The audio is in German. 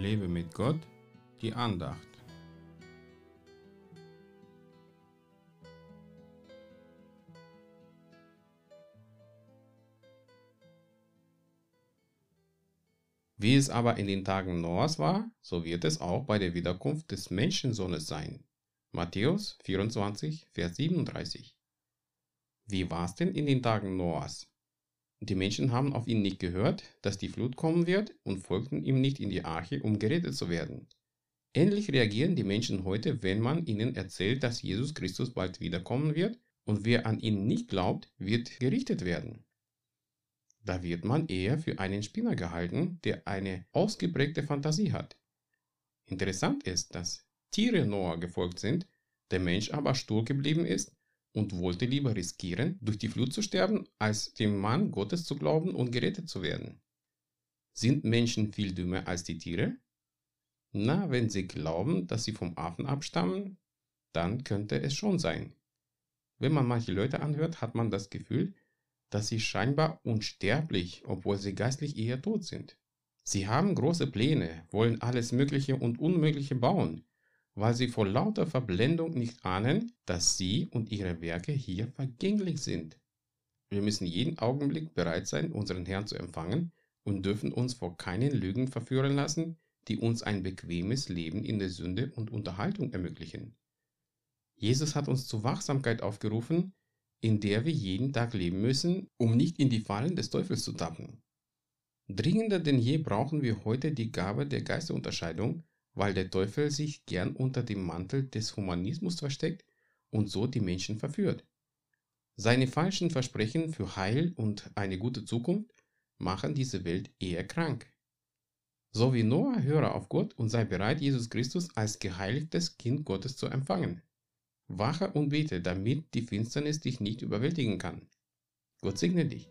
Lebe mit Gott, die Andacht. Wie es aber in den Tagen Noahs war, so wird es auch bei der Wiederkunft des Menschensohnes sein. Matthäus 24, Vers 37. Wie war es denn in den Tagen Noahs? Die Menschen haben auf ihn nicht gehört, dass die Flut kommen wird und folgten ihm nicht in die Arche, um gerettet zu werden. Ähnlich reagieren die Menschen heute, wenn man ihnen erzählt, dass Jesus Christus bald wiederkommen wird und wer an ihn nicht glaubt, wird gerichtet werden. Da wird man eher für einen Spinner gehalten, der eine ausgeprägte Fantasie hat. Interessant ist, dass Tiere Noah gefolgt sind, der Mensch aber stur geblieben ist und wollte lieber riskieren, durch die Flut zu sterben, als dem Mann Gottes zu glauben und gerettet zu werden. Sind Menschen viel dümmer als die Tiere? Na, wenn sie glauben, dass sie vom Affen abstammen, dann könnte es schon sein. Wenn man manche Leute anhört, hat man das Gefühl, dass sie scheinbar unsterblich, obwohl sie geistlich eher tot sind. Sie haben große Pläne, wollen alles Mögliche und Unmögliche bauen, weil sie vor lauter Verblendung nicht ahnen, dass sie und ihre Werke hier vergänglich sind. Wir müssen jeden Augenblick bereit sein, unseren Herrn zu empfangen und dürfen uns vor keinen Lügen verführen lassen, die uns ein bequemes Leben in der Sünde und Unterhaltung ermöglichen. Jesus hat uns zur Wachsamkeit aufgerufen, in der wir jeden Tag leben müssen, um nicht in die Fallen des Teufels zu tappen. Dringender denn je brauchen wir heute die Gabe der Geisterunterscheidung, weil der Teufel sich gern unter dem Mantel des Humanismus versteckt und so die Menschen verführt. Seine falschen Versprechen für Heil und eine gute Zukunft machen diese Welt eher krank. So wie Noah höre auf Gott und sei bereit, Jesus Christus als geheiligtes Kind Gottes zu empfangen. Wache und bete, damit die Finsternis dich nicht überwältigen kann. Gott segne dich.